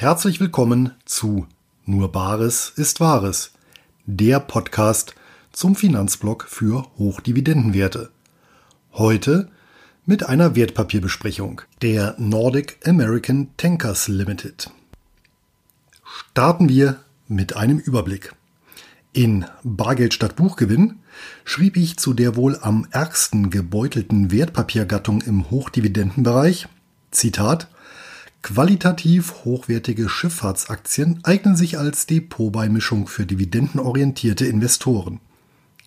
Herzlich willkommen zu Nur Bares ist Wahres, der Podcast zum Finanzblock für Hochdividendenwerte. Heute mit einer Wertpapierbesprechung der Nordic American Tankers Limited. Starten wir mit einem Überblick. In Bargeld statt Buchgewinn schrieb ich zu der wohl am ärgsten gebeutelten Wertpapiergattung im Hochdividendenbereich, Zitat, Qualitativ hochwertige Schifffahrtsaktien eignen sich als Depotbeimischung für dividendenorientierte Investoren.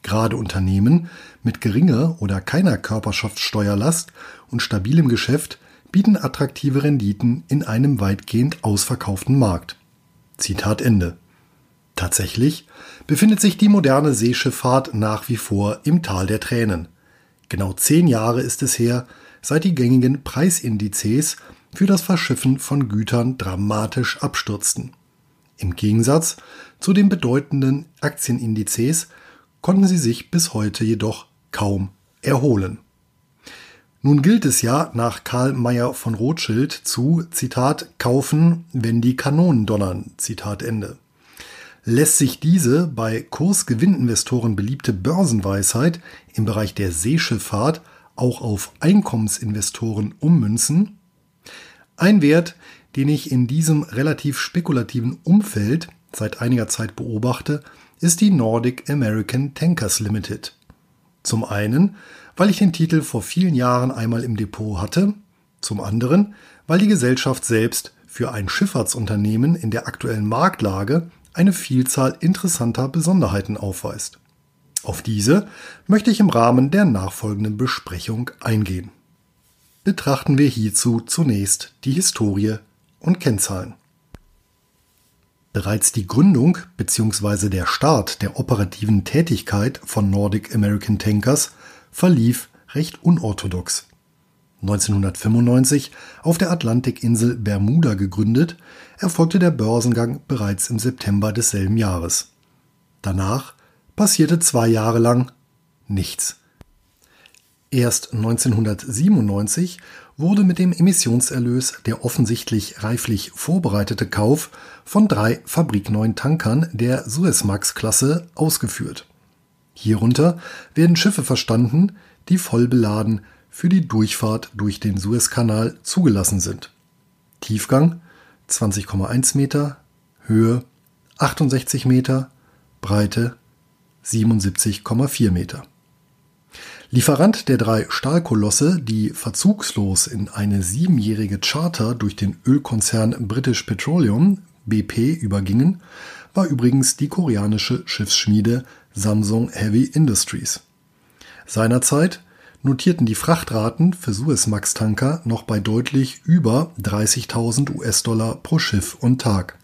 Gerade Unternehmen mit geringer oder keiner Körperschaftssteuerlast und stabilem Geschäft bieten attraktive Renditen in einem weitgehend ausverkauften Markt. Zitat Ende. Tatsächlich befindet sich die moderne Seeschifffahrt nach wie vor im Tal der Tränen. Genau zehn Jahre ist es her, seit die gängigen Preisindizes für das Verschiffen von Gütern dramatisch abstürzten. Im Gegensatz zu den bedeutenden Aktienindizes konnten sie sich bis heute jedoch kaum erholen. Nun gilt es ja nach Karl Mayer von Rothschild zu, Zitat, kaufen, wenn die Kanonen donnern, Zitat Ende. Lässt sich diese bei Kursgewinninvestoren beliebte Börsenweisheit im Bereich der Seeschifffahrt auch auf Einkommensinvestoren ummünzen? Ein Wert, den ich in diesem relativ spekulativen Umfeld seit einiger Zeit beobachte, ist die Nordic American Tankers Limited. Zum einen, weil ich den Titel vor vielen Jahren einmal im Depot hatte, zum anderen, weil die Gesellschaft selbst für ein Schifffahrtsunternehmen in der aktuellen Marktlage eine Vielzahl interessanter Besonderheiten aufweist. Auf diese möchte ich im Rahmen der nachfolgenden Besprechung eingehen. Betrachten wir hierzu zunächst die Historie und Kennzahlen. Bereits die Gründung bzw. der Start der operativen Tätigkeit von Nordic American Tankers verlief recht unorthodox. 1995 auf der Atlantikinsel Bermuda gegründet, erfolgte der Börsengang bereits im September desselben Jahres. Danach passierte zwei Jahre lang nichts. Erst 1997 wurde mit dem Emissionserlös der offensichtlich reiflich vorbereitete Kauf von drei fabrikneuen Tankern der Suezmax-Klasse ausgeführt. Hierunter werden Schiffe verstanden, die voll beladen für die Durchfahrt durch den Suezkanal zugelassen sind. Tiefgang 20,1 Meter, Höhe 68 Meter, Breite 77,4 Meter. Lieferant der drei Stahlkolosse, die verzugslos in eine siebenjährige Charter durch den Ölkonzern British Petroleum BP übergingen, war übrigens die koreanische Schiffsschmiede Samsung Heavy Industries. Seinerzeit notierten die Frachtraten für Suezmax-Tanker noch bei deutlich über 30.000 US-Dollar pro Schiff und Tag.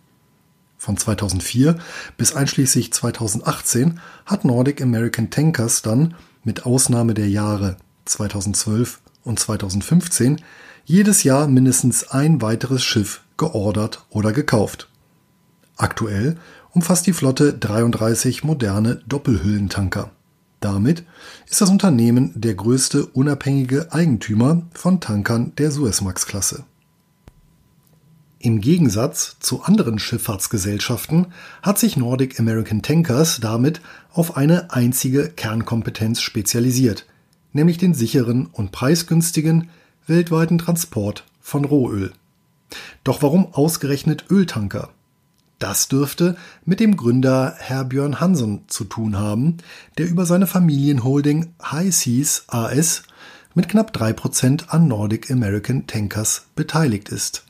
Von 2004 bis einschließlich 2018 hat Nordic American Tankers dann mit Ausnahme der Jahre 2012 und 2015 jedes Jahr mindestens ein weiteres Schiff geordert oder gekauft. Aktuell umfasst die Flotte 33 moderne Doppelhüllentanker. Damit ist das Unternehmen der größte unabhängige Eigentümer von Tankern der Suezmax-Klasse. Im Gegensatz zu anderen Schifffahrtsgesellschaften hat sich Nordic American Tankers damit auf eine einzige Kernkompetenz spezialisiert, nämlich den sicheren und preisgünstigen weltweiten Transport von Rohöl. Doch warum ausgerechnet Öltanker? Das dürfte mit dem Gründer Herr Björn Hansen zu tun haben, der über seine Familienholding High Seas AS mit knapp drei Prozent an Nordic American Tankers beteiligt ist.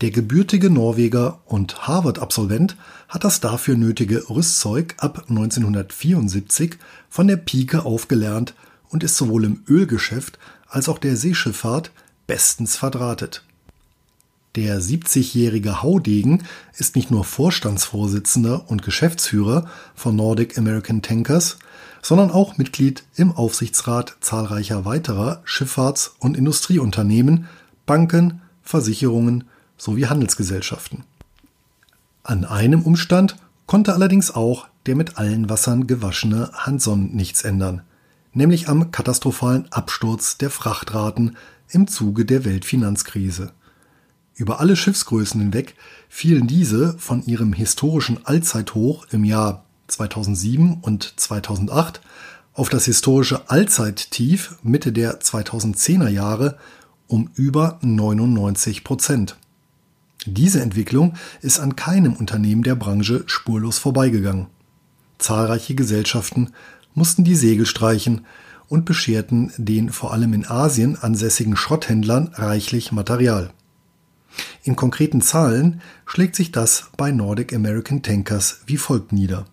Der gebürtige Norweger und Harvard-Absolvent hat das dafür nötige Rüstzeug ab 1974 von der Pike aufgelernt und ist sowohl im Ölgeschäft als auch der Seeschifffahrt bestens verdrahtet. Der 70-jährige Haudegen ist nicht nur Vorstandsvorsitzender und Geschäftsführer von Nordic American Tankers, sondern auch Mitglied im Aufsichtsrat zahlreicher weiterer Schifffahrts- und Industrieunternehmen, Banken, Versicherungen sowie Handelsgesellschaften. An einem Umstand konnte allerdings auch der mit allen Wassern gewaschene Hanson nichts ändern, nämlich am katastrophalen Absturz der Frachtraten im Zuge der Weltfinanzkrise. Über alle Schiffsgrößen hinweg fielen diese von ihrem historischen Allzeithoch im Jahr 2007 und 2008 auf das historische Allzeittief Mitte der 2010er Jahre um über 99 Prozent. Diese Entwicklung ist an keinem Unternehmen der Branche spurlos vorbeigegangen. Zahlreiche Gesellschaften mussten die Segel streichen und bescherten den vor allem in Asien ansässigen Schrotthändlern reichlich Material. In konkreten Zahlen schlägt sich das bei Nordic American Tankers wie folgt nieder.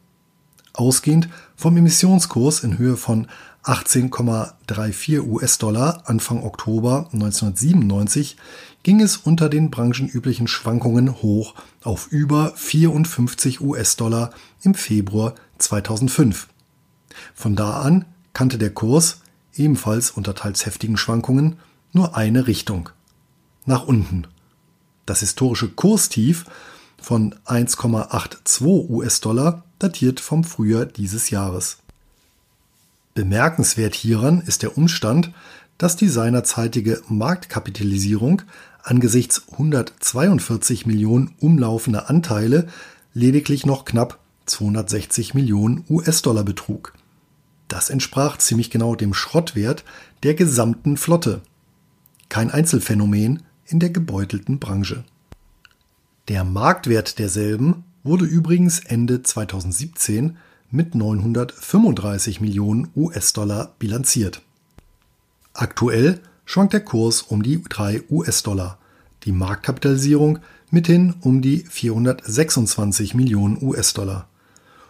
Ausgehend vom Emissionskurs in Höhe von 18,34 US-Dollar Anfang Oktober 1997 ging es unter den branchenüblichen Schwankungen hoch auf über 54 US-Dollar im Februar 2005. Von da an kannte der Kurs, ebenfalls unter teils heftigen Schwankungen, nur eine Richtung. Nach unten. Das historische Kurstief von 1,82 US-Dollar datiert vom Frühjahr dieses Jahres. Bemerkenswert hieran ist der Umstand, dass die seinerzeitige Marktkapitalisierung angesichts 142 Millionen umlaufender Anteile lediglich noch knapp 260 Millionen US-Dollar betrug. Das entsprach ziemlich genau dem Schrottwert der gesamten Flotte. Kein Einzelfänomen in der gebeutelten Branche. Der Marktwert derselben wurde übrigens Ende 2017 mit 935 Millionen US-Dollar bilanziert. Aktuell schwankt der Kurs um die 3 US-Dollar, die Marktkapitalisierung mithin um die 426 Millionen US-Dollar.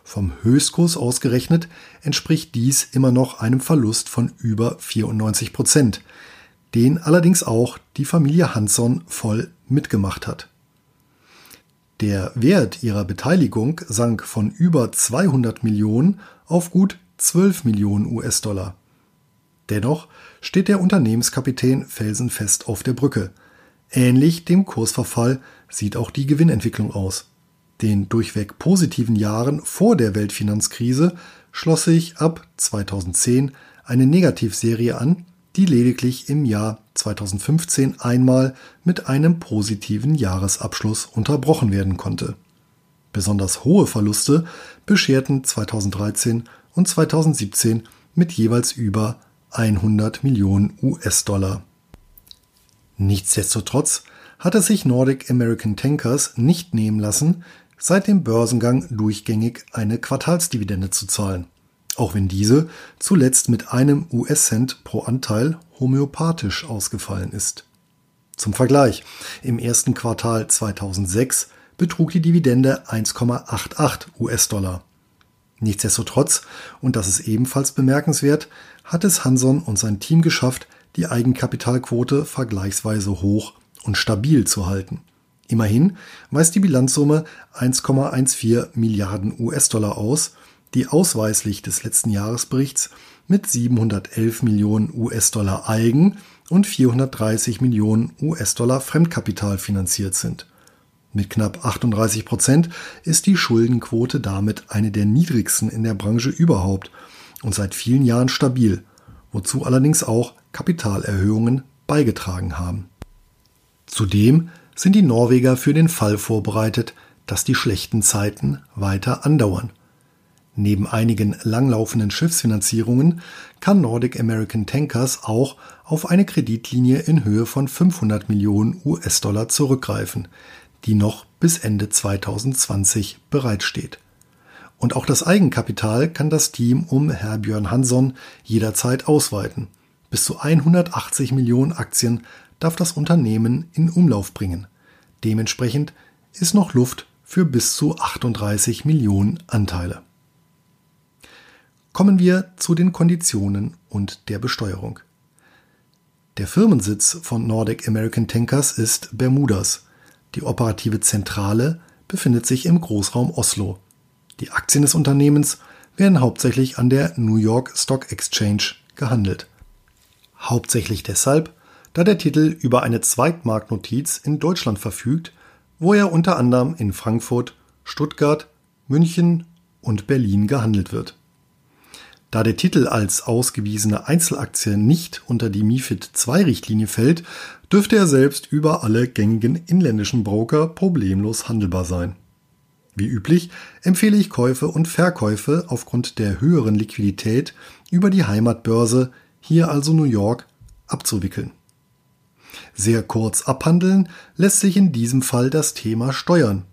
Vom Höchstkurs ausgerechnet entspricht dies immer noch einem Verlust von über 94 Prozent, den allerdings auch die Familie Hansson voll mitgemacht hat. Der Wert ihrer Beteiligung sank von über 200 Millionen auf gut 12 Millionen US-Dollar. Dennoch steht der Unternehmenskapitän felsenfest auf der Brücke. Ähnlich dem Kursverfall sieht auch die Gewinnentwicklung aus. Den durchweg positiven Jahren vor der Weltfinanzkrise schloss sich ab 2010 eine Negativserie an, die lediglich im Jahr 2015 einmal mit einem positiven Jahresabschluss unterbrochen werden konnte. Besonders hohe Verluste bescherten 2013 und 2017 mit jeweils über 100 Millionen US-Dollar. Nichtsdestotrotz hat es sich Nordic American Tankers nicht nehmen lassen, seit dem Börsengang durchgängig eine Quartalsdividende zu zahlen auch wenn diese zuletzt mit einem US-Cent pro Anteil homöopathisch ausgefallen ist. Zum Vergleich, im ersten Quartal 2006 betrug die Dividende 1,88 US-Dollar. Nichtsdestotrotz, und das ist ebenfalls bemerkenswert, hat es Hanson und sein Team geschafft, die Eigenkapitalquote vergleichsweise hoch und stabil zu halten. Immerhin weist die Bilanzsumme 1,14 Milliarden US-Dollar aus die ausweislich des letzten Jahresberichts mit 711 Millionen US-Dollar Eigen- und 430 Millionen US-Dollar Fremdkapital finanziert sind. Mit knapp 38 Prozent ist die Schuldenquote damit eine der niedrigsten in der Branche überhaupt und seit vielen Jahren stabil, wozu allerdings auch Kapitalerhöhungen beigetragen haben. Zudem sind die Norweger für den Fall vorbereitet, dass die schlechten Zeiten weiter andauern. Neben einigen langlaufenden Schiffsfinanzierungen kann Nordic American Tankers auch auf eine Kreditlinie in Höhe von 500 Millionen US-Dollar zurückgreifen, die noch bis Ende 2020 bereitsteht. Und auch das Eigenkapital kann das Team um Herbjörn Hansson jederzeit ausweiten. Bis zu 180 Millionen Aktien darf das Unternehmen in Umlauf bringen. Dementsprechend ist noch Luft für bis zu 38 Millionen Anteile. Kommen wir zu den Konditionen und der Besteuerung. Der Firmensitz von Nordic American Tankers ist Bermudas. Die operative Zentrale befindet sich im Großraum Oslo. Die Aktien des Unternehmens werden hauptsächlich an der New York Stock Exchange gehandelt. Hauptsächlich deshalb, da der Titel über eine Zweitmarktnotiz in Deutschland verfügt, wo er unter anderem in Frankfurt, Stuttgart, München und Berlin gehandelt wird. Da der Titel als ausgewiesene Einzelaktie nicht unter die MiFID II-Richtlinie fällt, dürfte er selbst über alle gängigen inländischen Broker problemlos handelbar sein. Wie üblich empfehle ich Käufe und Verkäufe aufgrund der höheren Liquidität über die Heimatbörse, hier also New York, abzuwickeln. Sehr kurz abhandeln lässt sich in diesem Fall das Thema Steuern.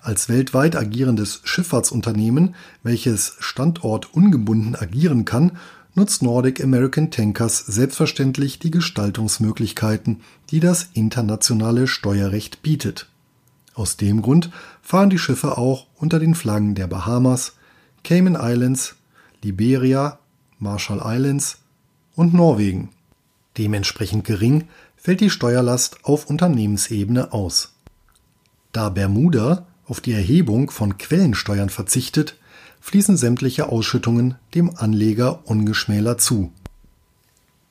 Als weltweit agierendes Schifffahrtsunternehmen, welches standortungebunden agieren kann, nutzt Nordic American Tankers selbstverständlich die Gestaltungsmöglichkeiten, die das internationale Steuerrecht bietet. Aus dem Grund fahren die Schiffe auch unter den Flaggen der Bahamas, Cayman Islands, Liberia, Marshall Islands und Norwegen. Dementsprechend gering fällt die Steuerlast auf Unternehmensebene aus. Da Bermuda auf die Erhebung von Quellensteuern verzichtet, fließen sämtliche Ausschüttungen dem Anleger ungeschmälert zu.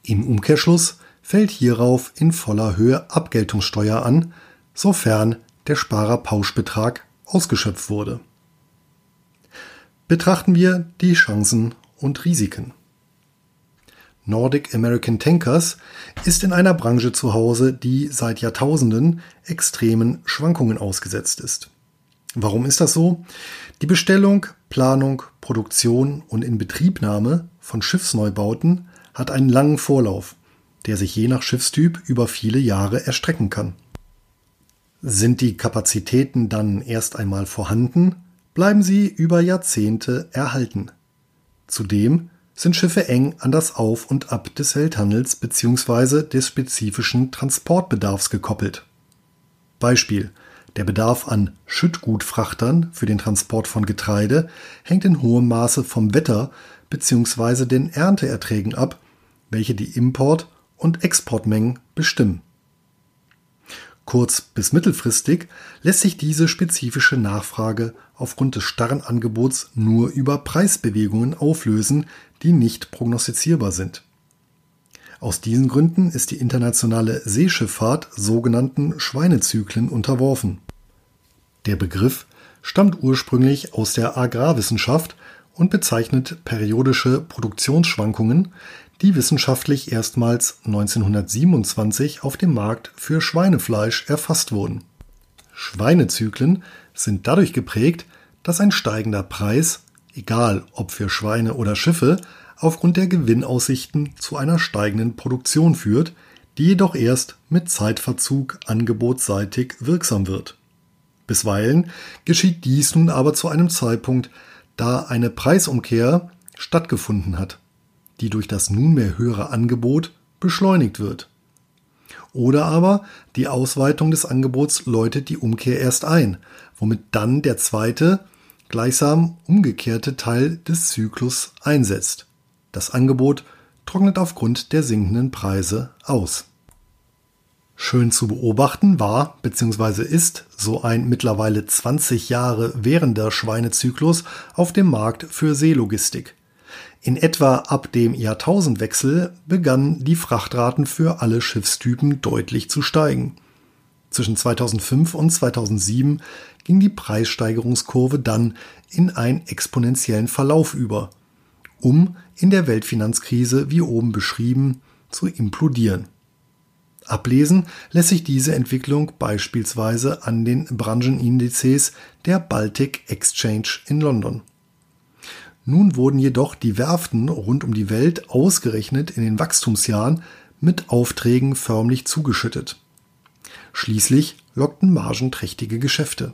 Im Umkehrschluss fällt hierauf in voller Höhe Abgeltungssteuer an, sofern der Sparerpauschbetrag ausgeschöpft wurde. Betrachten wir die Chancen und Risiken. Nordic American Tankers ist in einer Branche zu Hause, die seit Jahrtausenden extremen Schwankungen ausgesetzt ist. Warum ist das so? Die Bestellung, Planung, Produktion und Inbetriebnahme von Schiffsneubauten hat einen langen Vorlauf, der sich je nach Schiffstyp über viele Jahre erstrecken kann. Sind die Kapazitäten dann erst einmal vorhanden, bleiben sie über Jahrzehnte erhalten. Zudem sind Schiffe eng an das Auf und Ab des Welthandels bzw. des spezifischen Transportbedarfs gekoppelt. Beispiel der Bedarf an Schüttgutfrachtern für den Transport von Getreide hängt in hohem Maße vom Wetter bzw. den Ernteerträgen ab, welche die Import- und Exportmengen bestimmen. Kurz- bis mittelfristig lässt sich diese spezifische Nachfrage aufgrund des starren Angebots nur über Preisbewegungen auflösen, die nicht prognostizierbar sind. Aus diesen Gründen ist die internationale Seeschifffahrt sogenannten Schweinezyklen unterworfen. Der Begriff stammt ursprünglich aus der Agrarwissenschaft und bezeichnet periodische Produktionsschwankungen, die wissenschaftlich erstmals 1927 auf dem Markt für Schweinefleisch erfasst wurden. Schweinezyklen sind dadurch geprägt, dass ein steigender Preis, egal ob für Schweine oder Schiffe, aufgrund der Gewinnaussichten zu einer steigenden Produktion führt, die jedoch erst mit Zeitverzug angebotsseitig wirksam wird. Bisweilen geschieht dies nun aber zu einem Zeitpunkt, da eine Preisumkehr stattgefunden hat die durch das nunmehr höhere Angebot beschleunigt wird. Oder aber die Ausweitung des Angebots läutet die Umkehr erst ein, womit dann der zweite, gleichsam umgekehrte Teil des Zyklus einsetzt. Das Angebot trocknet aufgrund der sinkenden Preise aus. Schön zu beobachten war bzw. ist so ein mittlerweile 20 Jahre währender Schweinezyklus auf dem Markt für Seelogistik. In etwa ab dem Jahrtausendwechsel begannen die Frachtraten für alle Schiffstypen deutlich zu steigen. Zwischen 2005 und 2007 ging die Preissteigerungskurve dann in einen exponentiellen Verlauf über, um in der Weltfinanzkrise, wie oben beschrieben, zu implodieren. Ablesen lässt sich diese Entwicklung beispielsweise an den Branchenindizes der Baltic Exchange in London. Nun wurden jedoch die Werften rund um die Welt ausgerechnet in den Wachstumsjahren mit Aufträgen förmlich zugeschüttet. Schließlich lockten margenträchtige Geschäfte.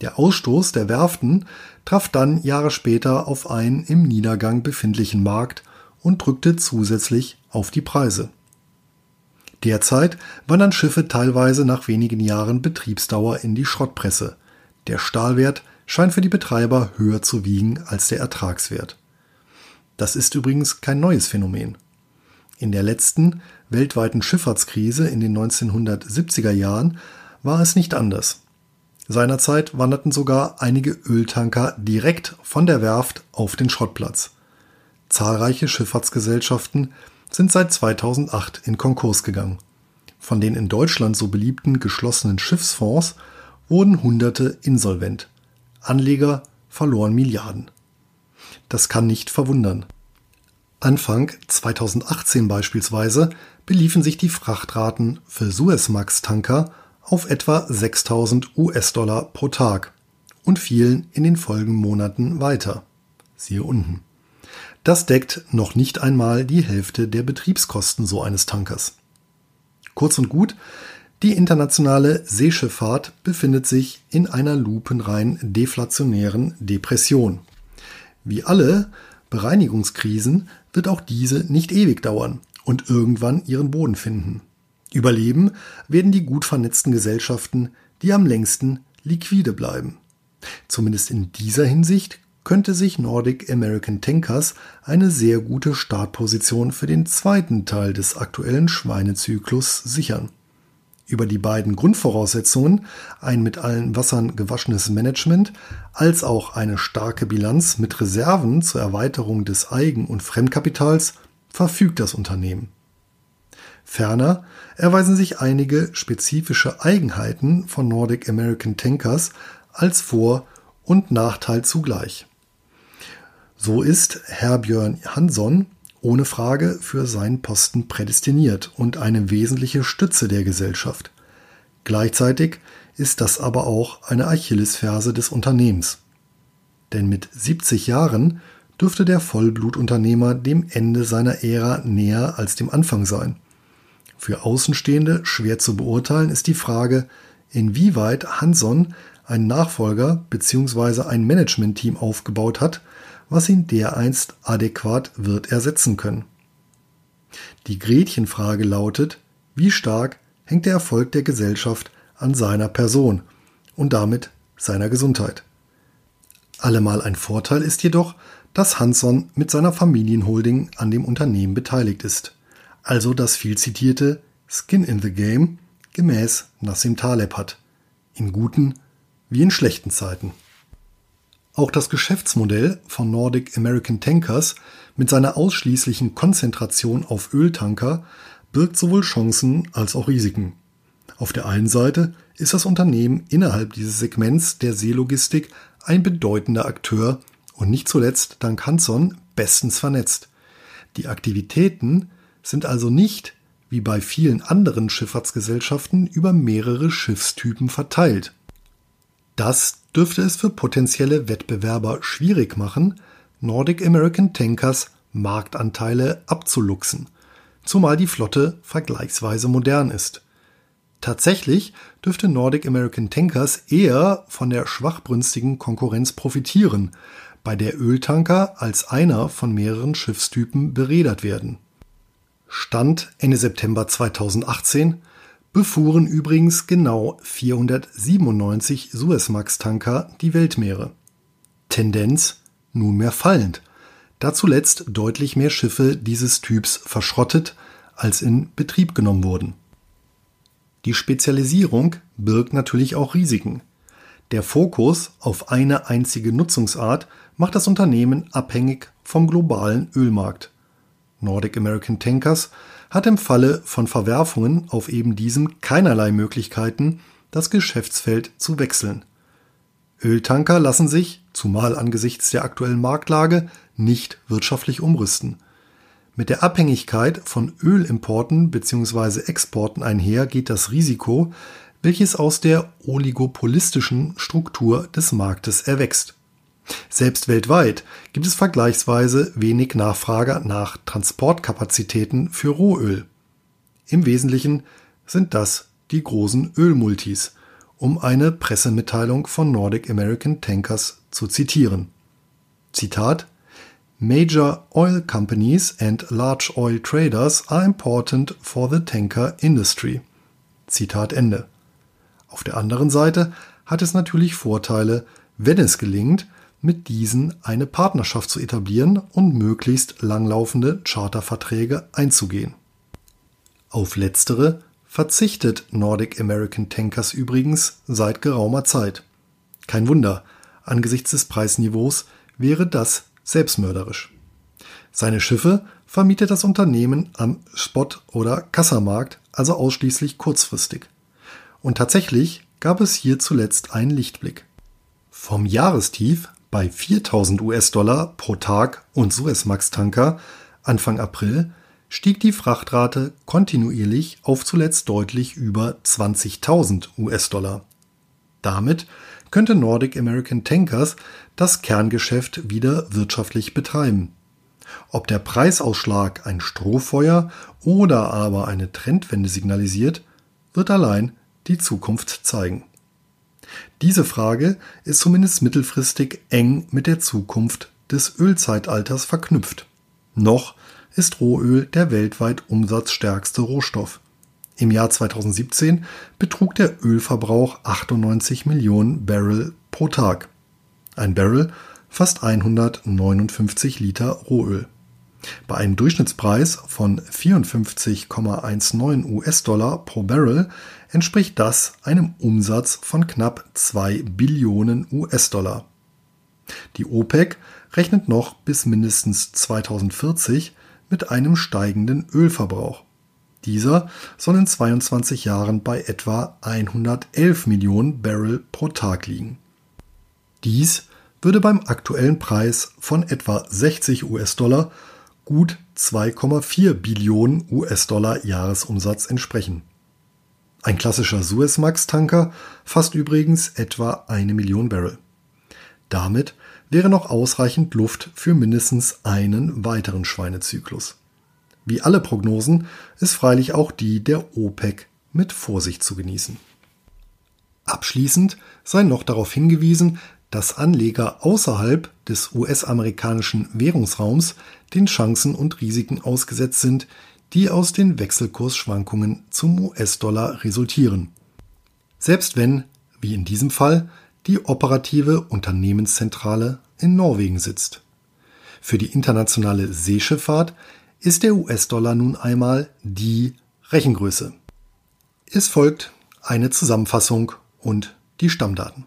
Der Ausstoß der Werften traf dann Jahre später auf einen im Niedergang befindlichen Markt und drückte zusätzlich auf die Preise. Derzeit wandern Schiffe teilweise nach wenigen Jahren Betriebsdauer in die Schrottpresse. Der Stahlwert scheint für die Betreiber höher zu wiegen als der Ertragswert. Das ist übrigens kein neues Phänomen. In der letzten weltweiten Schifffahrtskrise in den 1970er Jahren war es nicht anders. Seinerzeit wanderten sogar einige Öltanker direkt von der Werft auf den Schrottplatz. Zahlreiche Schifffahrtsgesellschaften sind seit 2008 in Konkurs gegangen. Von den in Deutschland so beliebten geschlossenen Schiffsfonds wurden Hunderte insolvent. Anleger verloren Milliarden. Das kann nicht verwundern. Anfang 2018 beispielsweise beliefen sich die Frachtraten für Suezmax-Tanker auf etwa 6000 US-Dollar pro Tag und fielen in den folgenden Monaten weiter. Siehe unten. Das deckt noch nicht einmal die Hälfte der Betriebskosten so eines Tankers. Kurz und gut, die internationale Seeschifffahrt befindet sich in einer lupenrein deflationären Depression. Wie alle Bereinigungskrisen wird auch diese nicht ewig dauern und irgendwann ihren Boden finden. Überleben werden die gut vernetzten Gesellschaften, die am längsten liquide bleiben. Zumindest in dieser Hinsicht könnte sich Nordic American Tankers eine sehr gute Startposition für den zweiten Teil des aktuellen Schweinezyklus sichern. Über die beiden Grundvoraussetzungen, ein mit allen Wassern gewaschenes Management, als auch eine starke Bilanz mit Reserven zur Erweiterung des Eigen- und Fremdkapitals, verfügt das Unternehmen. Ferner erweisen sich einige spezifische Eigenheiten von Nordic American Tankers als Vor- und Nachteil zugleich. So ist Herbjörn Hansson ohne Frage für seinen Posten prädestiniert und eine wesentliche Stütze der Gesellschaft. Gleichzeitig ist das aber auch eine Achillesferse des Unternehmens. Denn mit 70 Jahren dürfte der Vollblutunternehmer dem Ende seiner Ära näher als dem Anfang sein. Für Außenstehende schwer zu beurteilen ist die Frage, inwieweit Hanson einen Nachfolger bzw. ein Managementteam aufgebaut hat, was ihn dereinst adäquat wird ersetzen können. Die Gretchenfrage lautet, wie stark hängt der Erfolg der Gesellschaft an seiner Person und damit seiner Gesundheit. Allemal ein Vorteil ist jedoch, dass Hansson mit seiner Familienholding an dem Unternehmen beteiligt ist, also das viel zitierte Skin in the Game gemäß Nassim Taleb hat, in guten wie in schlechten Zeiten. Auch das Geschäftsmodell von Nordic American Tankers mit seiner ausschließlichen Konzentration auf Öltanker birgt sowohl Chancen als auch Risiken. Auf der einen Seite ist das Unternehmen innerhalb dieses Segments der Seelogistik ein bedeutender Akteur und nicht zuletzt dank Hanson bestens vernetzt. Die Aktivitäten sind also nicht wie bei vielen anderen Schifffahrtsgesellschaften über mehrere Schiffstypen verteilt. Das dürfte es für potenzielle Wettbewerber schwierig machen, Nordic American Tankers Marktanteile abzuluxen, zumal die Flotte vergleichsweise modern ist. Tatsächlich dürfte Nordic American Tankers eher von der schwachbrünstigen Konkurrenz profitieren, bei der Öltanker als einer von mehreren Schiffstypen beredert werden. Stand Ende September 2018 befuhren übrigens genau 497 Suezmax-Tanker die Weltmeere. Tendenz nunmehr fallend, da zuletzt deutlich mehr Schiffe dieses Typs verschrottet als in Betrieb genommen wurden. Die Spezialisierung birgt natürlich auch Risiken. Der Fokus auf eine einzige Nutzungsart macht das Unternehmen abhängig vom globalen Ölmarkt. Nordic American Tankers hat im Falle von Verwerfungen auf eben diesem keinerlei Möglichkeiten, das Geschäftsfeld zu wechseln. Öltanker lassen sich, zumal angesichts der aktuellen Marktlage, nicht wirtschaftlich umrüsten. Mit der Abhängigkeit von Ölimporten bzw. Exporten einher geht das Risiko, welches aus der oligopolistischen Struktur des Marktes erwächst. Selbst weltweit gibt es vergleichsweise wenig Nachfrage nach Transportkapazitäten für Rohöl. Im Wesentlichen sind das die großen Ölmultis, um eine Pressemitteilung von Nordic American Tankers zu zitieren. Zitat Major oil companies and large oil traders are important for the tanker industry. Zitat Ende. Auf der anderen Seite hat es natürlich Vorteile, wenn es gelingt, mit diesen eine Partnerschaft zu etablieren und möglichst langlaufende Charterverträge einzugehen. Auf letztere verzichtet Nordic American Tankers übrigens seit geraumer Zeit. Kein Wunder, angesichts des Preisniveaus wäre das selbstmörderisch. Seine Schiffe vermietet das Unternehmen am Spot- oder Kassamarkt, also ausschließlich kurzfristig. Und tatsächlich gab es hier zuletzt einen Lichtblick. Vom Jahrestief bei 4000 US-Dollar pro Tag und Suezmax-Tanker Anfang April stieg die Frachtrate kontinuierlich auf zuletzt deutlich über 20.000 US-Dollar. Damit könnte Nordic American Tankers das Kerngeschäft wieder wirtschaftlich betreiben. Ob der Preisausschlag ein Strohfeuer oder aber eine Trendwende signalisiert, wird allein die Zukunft zeigen. Diese Frage ist zumindest mittelfristig eng mit der Zukunft des Ölzeitalters verknüpft. Noch ist Rohöl der weltweit umsatzstärkste Rohstoff. Im Jahr 2017 betrug der Ölverbrauch 98 Millionen Barrel pro Tag. Ein Barrel fast 159 Liter Rohöl. Bei einem Durchschnittspreis von 54,19 US-Dollar pro Barrel entspricht das einem Umsatz von knapp 2 Billionen US-Dollar. Die OPEC rechnet noch bis mindestens 2040 mit einem steigenden Ölverbrauch. Dieser soll in 22 Jahren bei etwa 111 Millionen Barrel pro Tag liegen. Dies würde beim aktuellen Preis von etwa 60 US-Dollar gut 2,4 Billionen US-Dollar Jahresumsatz entsprechen. Ein klassischer Suezmax-Tanker fasst übrigens etwa eine Million Barrel. Damit wäre noch ausreichend Luft für mindestens einen weiteren Schweinezyklus. Wie alle Prognosen ist freilich auch die der OPEC mit Vorsicht zu genießen. Abschließend sei noch darauf hingewiesen, dass Anleger außerhalb des US-amerikanischen Währungsraums den Chancen und Risiken ausgesetzt sind, die aus den Wechselkursschwankungen zum US-Dollar resultieren. Selbst wenn, wie in diesem Fall, die operative Unternehmenszentrale in Norwegen sitzt. Für die internationale Seeschifffahrt ist der US-Dollar nun einmal die Rechengröße. Es folgt eine Zusammenfassung und die Stammdaten.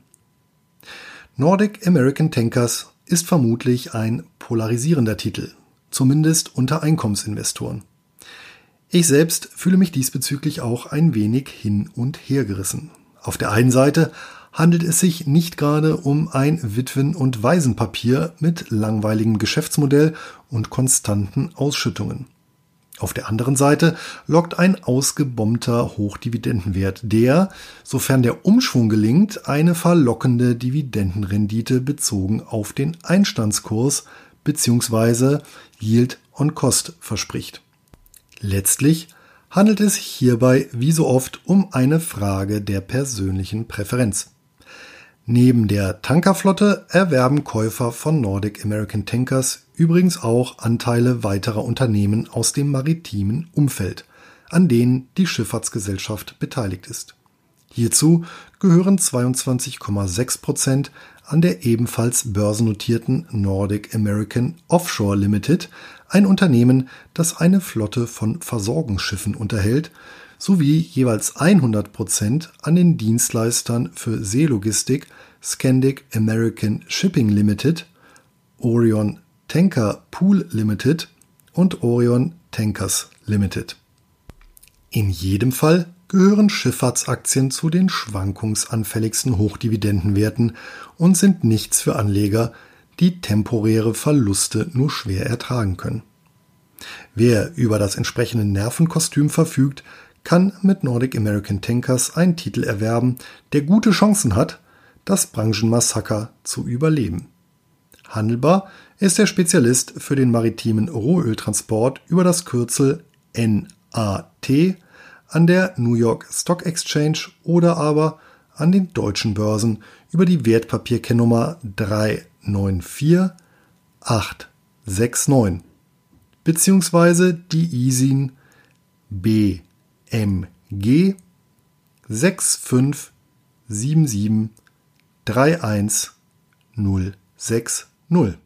Nordic American Tankers ist vermutlich ein polarisierender Titel, zumindest unter Einkommensinvestoren. Ich selbst fühle mich diesbezüglich auch ein wenig hin und her gerissen. Auf der einen Seite handelt es sich nicht gerade um ein Witwen- und Waisenpapier mit langweiligem Geschäftsmodell und konstanten Ausschüttungen. Auf der anderen Seite lockt ein ausgebombter Hochdividendenwert, der, sofern der Umschwung gelingt, eine verlockende Dividendenrendite bezogen auf den Einstandskurs bzw. Yield on Cost verspricht. Letztlich handelt es sich hierbei wie so oft um eine Frage der persönlichen Präferenz. Neben der Tankerflotte erwerben Käufer von Nordic American Tankers übrigens auch Anteile weiterer Unternehmen aus dem maritimen Umfeld, an denen die Schifffahrtsgesellschaft beteiligt ist. Hierzu gehören 22,6 Prozent an der ebenfalls börsennotierten Nordic American Offshore Limited, ein Unternehmen, das eine Flotte von Versorgungsschiffen unterhält sowie jeweils 100 Prozent an den Dienstleistern für Seelogistik Scandic American Shipping Limited, Orion Tanker Pool Limited und Orion Tankers Limited. In jedem Fall gehören Schifffahrtsaktien zu den schwankungsanfälligsten Hochdividendenwerten und sind nichts für Anleger, die temporäre Verluste nur schwer ertragen können. Wer über das entsprechende Nervenkostüm verfügt, kann mit Nordic American Tankers einen Titel erwerben, der gute Chancen hat, das Branchenmassaker zu überleben. Handelbar ist der Spezialist für den maritimen Rohöltransport über das Kürzel NAT an der New York Stock Exchange oder aber an den deutschen Börsen über die Wertpapierkennnummer 394869 beziehungsweise die ISIN B MG 6577 31060